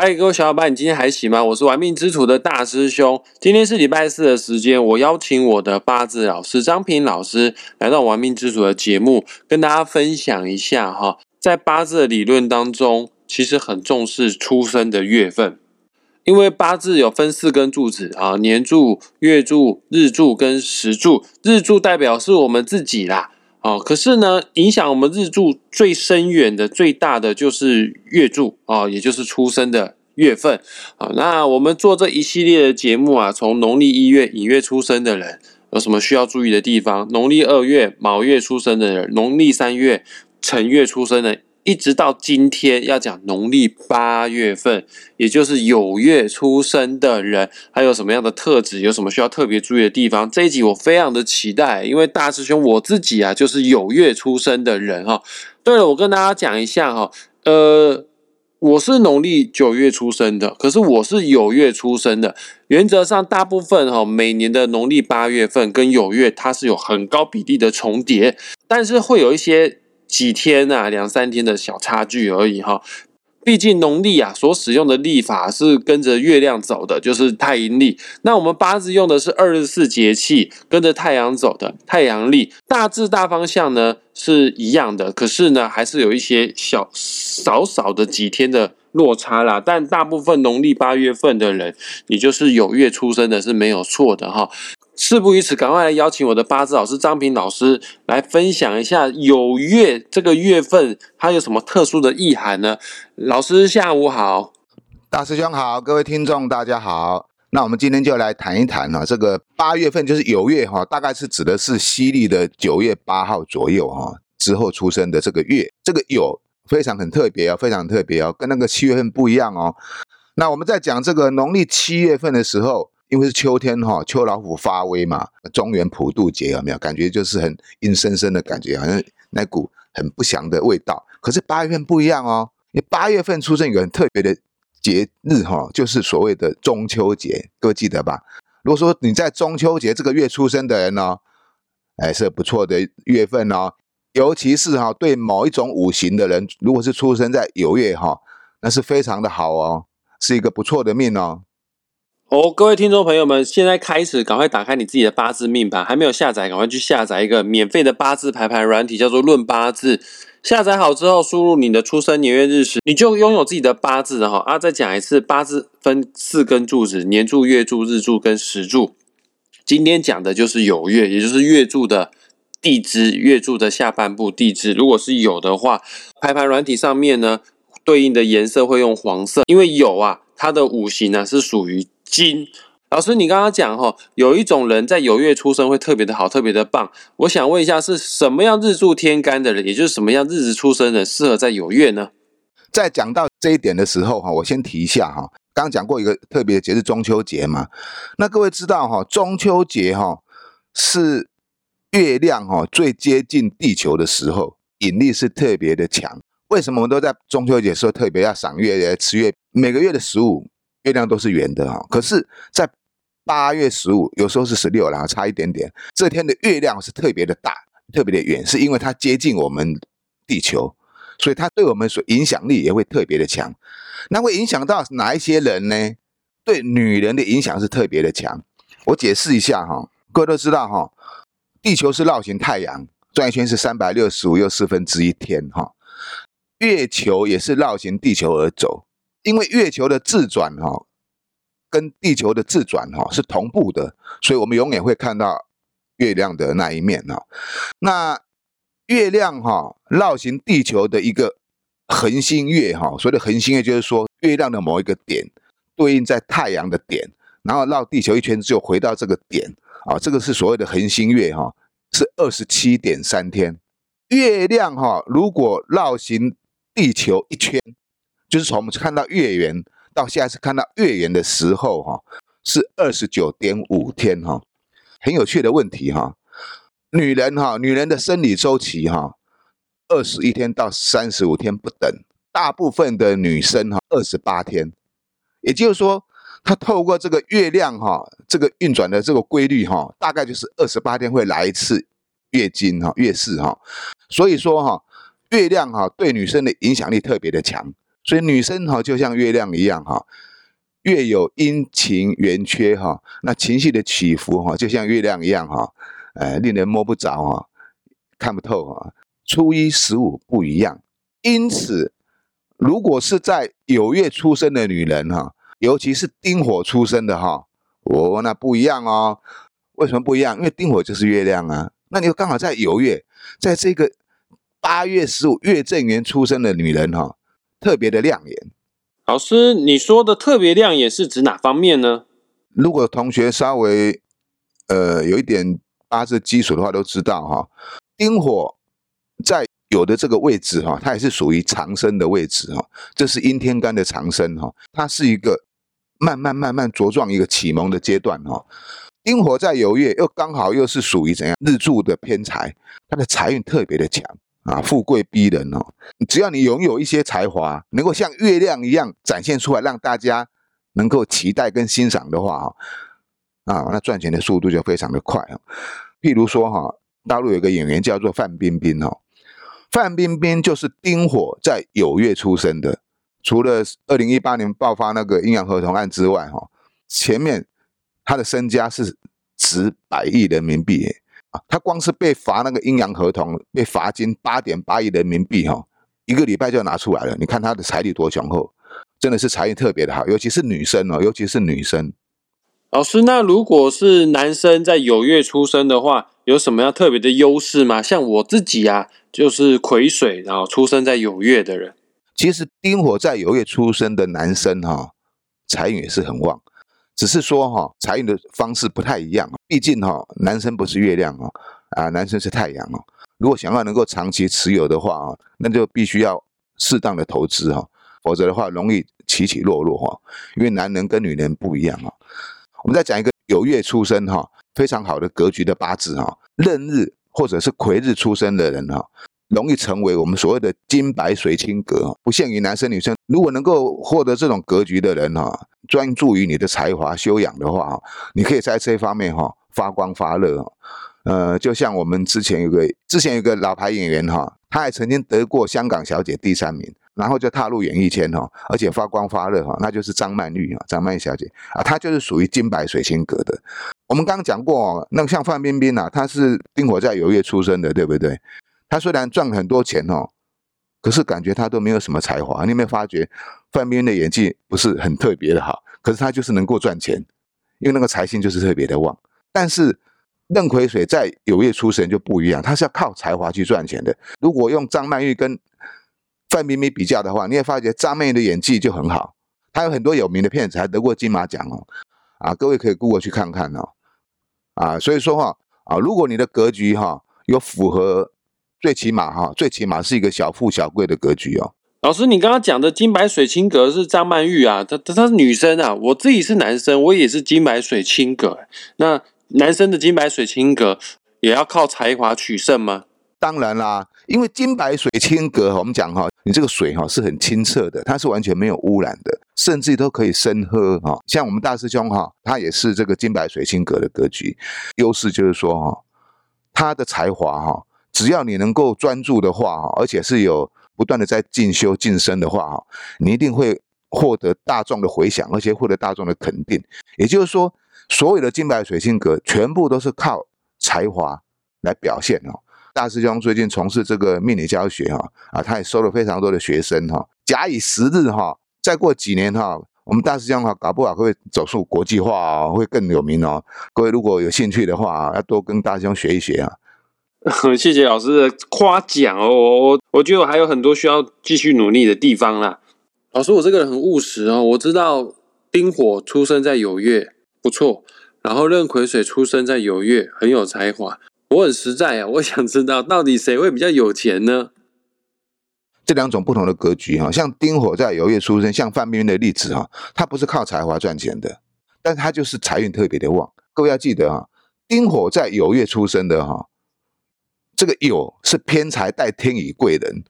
嗨，各位小伙伴，你今天还行吗？我是玩命之徒的大师兄。今天是礼拜四的时间，我邀请我的八字老师张平老师来到玩命之徒的节目，跟大家分享一下哈。在八字的理论当中，其实很重视出生的月份，因为八字有分四根柱子啊，年柱、月柱、日柱跟时柱。日柱代表是我们自己啦。哦，可是呢，影响我们日柱最深远的、最大的就是月柱啊，也就是出生的月份啊。那我们做这一系列的节目啊，从农历一月寅月出生的人有什么需要注意的地方？农历二月卯月出生的人，农历三月辰月出生的。一直到今天要讲农历八月份，也就是酉月出生的人，还有什么样的特质，有什么需要特别注意的地方？这一集我非常的期待，因为大师兄我自己啊，就是酉月出生的人哈。对了，我跟大家讲一下哈，呃，我是农历九月出生的，可是我是酉月出生的。原则上，大部分哈每年的农历八月份跟酉月，它是有很高比例的重叠，但是会有一些。几天啊，两三天的小差距而已哈。毕竟农历啊所使用的历法是跟着月亮走的，就是太阴历。那我们八字用的是二十四节气，跟着太阳走的太阳历。大致大方向呢是一样的，可是呢还是有一些小少少的几天的落差啦。但大部分农历八月份的人，你就是有月出生的是没有错的哈。事不宜迟，赶快来邀请我的八字老师张平老师来分享一下酉月这个月份它有什么特殊的意涵呢？老师下午好，大师兄好，各位听众大家好。那我们今天就来谈一谈哈，这个八月份就是酉月哈，大概是指的是西历的九月八号左右哈之后出生的这个月，这个酉非常很特别哦，非常特别哦，跟那个七月份不一样哦。那我们在讲这个农历七月份的时候。因为是秋天哈，秋老虎发威嘛，中原普渡节有没有？感觉就是很阴森森的感觉，好像那股很不祥的味道。可是八月份不一样哦，因为八月份出生有很特别的节日哈，就是所谓的中秋节，各位记得吧？如果说你在中秋节这个月出生的人呢，哎，是不错的月份哦。尤其是哈，对某一种五行的人，如果是出生在酉月哈，那是非常的好哦，是一个不错的命哦。哦，各位听众朋友们，现在开始赶快打开你自己的八字命盘，还没有下载，赶快去下载一个免费的八字排盘软体，叫做《论八字》。下载好之后，输入你的出生年月日时，你就拥有自己的八字了哈。啊，再讲一次，八字分四根柱子：年柱、月柱、日柱跟时柱。今天讲的就是酉月，也就是月柱的地支，月柱的下半部地支。如果是有的话，排盘软体上面呢，对应的颜色会用黄色，因为酉啊，它的五行呢是属于。金老师，你刚刚讲哈，有一种人在酉月出生会特别的好，特别的棒。我想问一下，是什么样日柱天干的人，也就是什么样日子出生的人，适合在酉月呢？在讲到这一点的时候哈，我先提一下哈，刚讲过一个特别的节日中秋节嘛。那各位知道哈，中秋节哈是月亮哈最接近地球的时候，引力是特别的强。为什么我们都在中秋节时候特别要赏月、吃月？每个月的十五。月亮都是圆的哈，可是，在八月十五，有时候是十六，然后差一点点。这天的月亮是特别的大，特别的圆，是因为它接近我们地球，所以它对我们所影响力也会特别的强。那会影响到哪一些人呢？对女人的影响是特别的强。我解释一下哈，各位都知道哈，地球是绕行太阳转一圈是三百六十五又四分之一天哈，月球也是绕行地球而走。因为月球的自转哈，跟地球的自转哈是同步的，所以我们永远会看到月亮的那一面哈。那月亮哈绕行地球的一个恒星月哈，所谓的恒星月就是说月亮的某一个点对应在太阳的点，然后绕地球一圈之后回到这个点啊，这个是所谓的恒星月哈，是二十七点三天。月亮哈如果绕行地球一圈。就是从我们看到月圆到现在是看到月圆的时候，哈，是二十九点五天，哈，很有趣的问题，哈，女人，哈，女人的生理周期，哈，二十一天到三十五天不等，大部分的女生，哈，二十八天，也就是说，她透过这个月亮，哈，这个运转的这个规律，哈，大概就是二十八天会来一次月经，哈，月事，哈，所以说，哈，月亮，哈，对女生的影响力特别的强。所以女生哈就像月亮一样哈，月有阴晴圆缺哈，那情绪的起伏哈就像月亮一样哈，呃，令人摸不着啊，看不透啊。初一十五不一样，因此，如果是在酉月出生的女人哈，尤其是丁火出生的哈，哦，那不一样哦。为什么不一样？因为丁火就是月亮啊，那你又刚好在酉月，在这个八月十五月正圆出生的女人哈。特别的亮眼，老师，你说的特别亮眼是指哪方面呢？如果同学稍微呃有一点八字基础的话，都知道哈，丁火在有的这个位置哈，它也是属于长生的位置哈，这是阴天干的长生哈，它是一个慢慢慢慢茁壮一个启蒙的阶段哈。丁火在酉月又刚好又是属于怎样日柱的偏财，它的财运特别的强。啊，富贵逼人哦！只要你拥有一些才华，能够像月亮一样展现出来，让大家能够期待跟欣赏的话，哈，啊，那赚钱的速度就非常的快哦。譬如说哈，大陆有个演员叫做范冰冰哦，范冰冰就是丁火在酉月出生的。除了二零一八年爆发那个阴阳合同案之外，哈，前面他的身家是值百亿人民币。啊，他光是被罚那个阴阳合同，被罚金八点八亿人民币哈，一个礼拜就拿出来了。你看他的财力多雄厚，真的是财运特别的好，尤其是女生哦，尤其是女生。老师，那如果是男生在酉月出生的话，有什么样特别的优势吗？像我自己啊，就是癸水，然后出生在酉月的人。其实丁火在酉月出生的男生哈，财运也是很旺。只是说哈，财运的方式不太一样毕竟哈，男生不是月亮哦，啊，男生是太阳哦。如果想要能够长期持有的话啊，那就必须要适当的投资哈，否则的话容易起起落落哈。因为男人跟女人不一样啊。我们再讲一个有月出生哈，非常好的格局的八字哈，壬日或者是癸日出生的人哈。容易成为我们所谓的金白水清格，不限于男生女生。如果能够获得这种格局的人哈，专注于你的才华修养的话你可以在这方面哈发光发热。呃，就像我们之前有个之前有个老牌演员哈，他还曾经得过香港小姐第三名，然后就踏入演艺圈哈，而且发光发热哈，那就是张曼玉啊，张曼玉小姐啊，她就是属于金白水清格的。我们刚刚讲过，那像范冰冰啊，她是丁火在酉月出生的，对不对？他虽然赚很多钱哦，可是感觉他都没有什么才华。你有没有发觉范冰冰的演技不是很特别的好？可是他就是能够赚钱，因为那个财星就是特别的旺。但是任癸水在酉月出生就不一样，他是要靠才华去赚钱的。如果用张曼玉跟范冰冰比较的话，你也发觉张曼玉的演技就很好，她有很多有名的片子，还得过金马奖哦。啊，各位可以过过去看看哦。啊，所以说哈，啊，如果你的格局哈有符合。最起码哈，最起码是一个小富小贵的格局哦。老师，你刚刚讲的金白水清格是张曼玉啊，她她她是女生啊，我自己是男生，我也是金白水清格。那男生的金白水清格也要靠才华取胜吗？当然啦，因为金白水清格，我们讲哈，你这个水哈是很清澈的，它是完全没有污染的，甚至都可以生喝哈。像我们大师兄哈，他也是这个金白水清格的格局，优势就是说哈，他的才华哈。只要你能够专注的话，而且是有不断的在进修晋升的话，哈，你一定会获得大众的回响，而且获得大众的肯定。也就是说，所有的金白水星格全部都是靠才华来表现哦。大师兄最近从事这个命理教学哈，啊，他也收了非常多的学生哈。假以时日哈，再过几年哈，我们大师兄哈搞不好会走出国际化哦，会更有名哦。各位如果有兴趣的话，要多跟大师兄学一学啊。谢谢老师的夸奖哦，我我觉得我还有很多需要继续努力的地方啦。老师，我这个人很务实哦，我知道丁火出生在酉月不错，然后壬癸水出生在酉月很有才华，我很实在啊，我想知道到底谁会比较有钱呢？这两种不同的格局哈，像丁火在酉月出生，像范冰冰的例子哈，他不是靠才华赚钱的，但是他就是财运特别的旺。各位要记得哈，丁火在酉月出生的哈。这个酉是偏财带天乙贵人，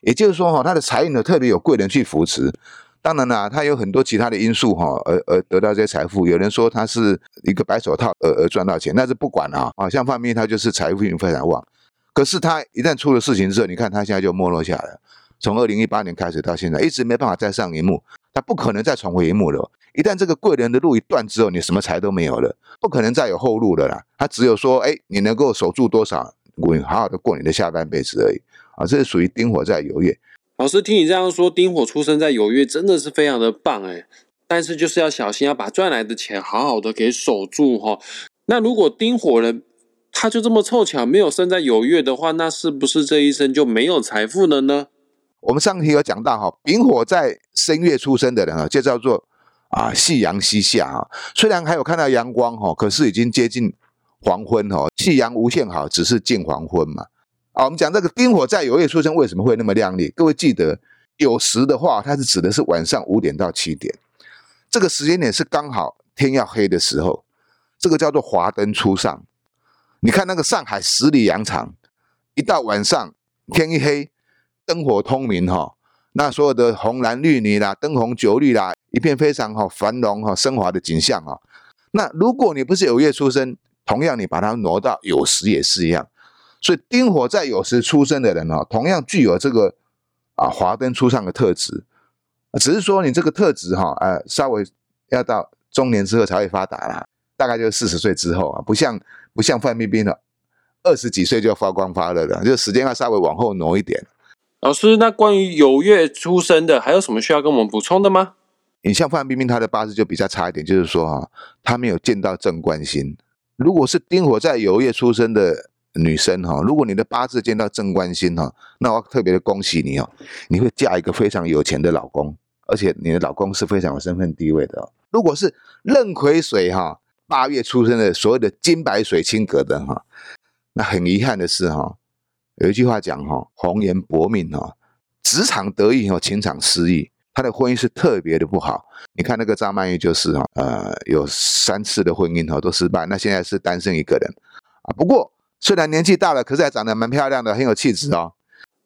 也就是说哈，他的财运呢特别有贵人去扶持。当然啦，他有很多其他的因素哈，而而得到这些财富。有人说他是一个白手套而而赚到钱，但是不管啊，啊，像范冰冰他就是财富运非常旺。可是他一旦出了事情之后，你看他现在就没落下来。从二零一八年开始到现在，一直没办法再上荧幕，他不可能再重回荧幕了。一旦这个贵人的路一断之后，你什么财都没有了，不可能再有后路了啦。他只有说，哎，你能够守住多少，你好好的过你的下半辈子而已啊。这是属于丁火在酉月。老师听你这样说，丁火出生在酉月真的是非常的棒哎，但是就是要小心，要把赚来的钱好好的给守住哈。那如果丁火人他就这么凑巧没有生在酉月的话，那是不是这一生就没有财富了呢？我们上题有讲到哈，丙火在申月出生的人啊，就叫做。啊，夕阳西下哈，虽然还有看到阳光哈，可是已经接近黄昏哈。夕阳无限好，只是近黄昏嘛。啊，我们讲这个丁火在有月出生为什么会那么亮丽？各位记得有时的话，它是指的是晚上五点到七点，这个时间点是刚好天要黑的时候，这个叫做华灯初上。你看那个上海十里洋场，一到晚上天一黑，灯火通明哈，那所有的红蓝绿女啦，灯红酒绿啦。一片非常好繁荣哈升华的景象啊。那如果你不是有月出生，同样你把它挪到酉时也是一样。所以丁火在酉时出生的人哦，同样具有这个啊华灯初上的特质，只是说你这个特质哈，呃，稍微要到中年之后才会发达啦，大概就是四十岁之后啊，不像不像范冰冰了二十几岁就发光发热的，就时间要稍微往后挪一点。老师，那关于酉月出生的，还有什么需要跟我们补充的吗？你像范冰冰，她的八字就比较差一点，就是说哈，她没有见到正官星。如果是丁火在酉月出生的女生哈，如果你的八字见到正官星哈，那我特别的恭喜你哦，你会嫁一个非常有钱的老公，而且你的老公是非常有身份地位的。如果是壬癸水哈八月出生的所谓的金白水清格的哈，那很遗憾的是哈，有一句话讲哈，红颜薄命哈，职场得意哈，情场失意。他的婚姻是特别的不好，你看那个张曼玉就是哈，呃，有三次的婚姻哈都失败，那现在是单身一个人啊。不过虽然年纪大了，可是还长得蛮漂亮的，很有气质哦。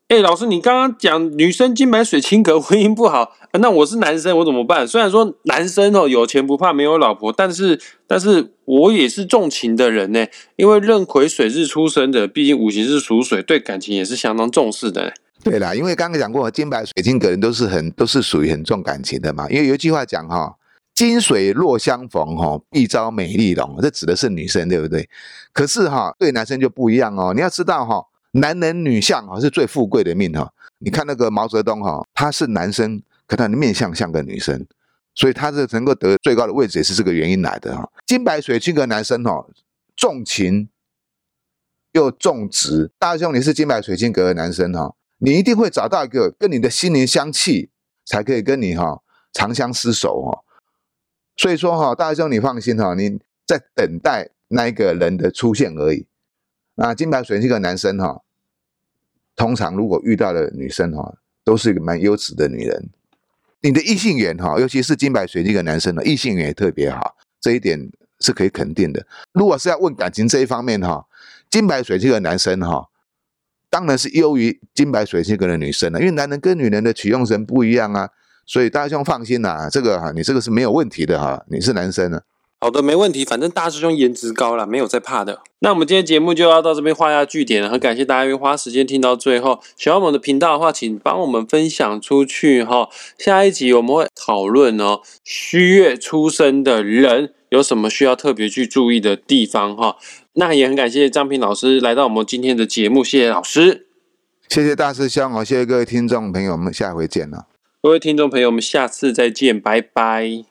哎，老师，你刚刚讲女生金白水清格婚姻不好，那我是男生，我怎么办？虽然说男生哦有钱不怕没有老婆，但是但是我也是重情的人呢，因为壬癸水是出生的，毕竟五行是属水，对感情也是相当重视的。对啦，因为刚刚讲过，金白水晶格人都是很都是属于很重感情的嘛。因为有一句话讲哈，金水若相逢哈，必招美丽容，这指的是女生，对不对？可是哈，对男生就不一样哦。你要知道哈，男人女相哈是最富贵的命哈。你看那个毛泽东哈，他是男生，可他的面相像个女生，所以他是能够得最高的位置，也是这个原因来的哈。金白水晶格男生哈，重情又重直。大兄，你是金白水晶格的男生哈。你一定会找到一个跟你的心灵相契，才可以跟你哈长相厮守哈。所以说哈，大兄你放心哈，你在等待那一个人的出现而已。那金白水这个男生哈，通常如果遇到的女生哈，都是一个蛮优质的女人。你的异性缘哈，尤其是金白水这个男生的异性缘也特别好，这一点是可以肯定的。如果是要问感情这一方面哈，金白水这个男生哈。当然是优于金白水性格的女生了，因为男人跟女人的取用神不一样啊，所以大师兄放心呐，这个哈，你这个是没有问题的哈，你是男生呢。好的，没问题，反正大师兄颜值高了，没有在怕的。那我们今天节目就要到这边画下句点了，很感谢大家愿意花时间听到最后。喜欢我们的频道的话，请帮我们分享出去哈。下一集我们会讨论哦，虚月出生的人有什么需要特别去注意的地方哈。那也很感谢张平老师来到我们今天的节目，谢谢老师，谢谢大师兄哦，谢谢各位听众朋友我们，下回见了。各位听众朋友我们，下次再见，拜拜。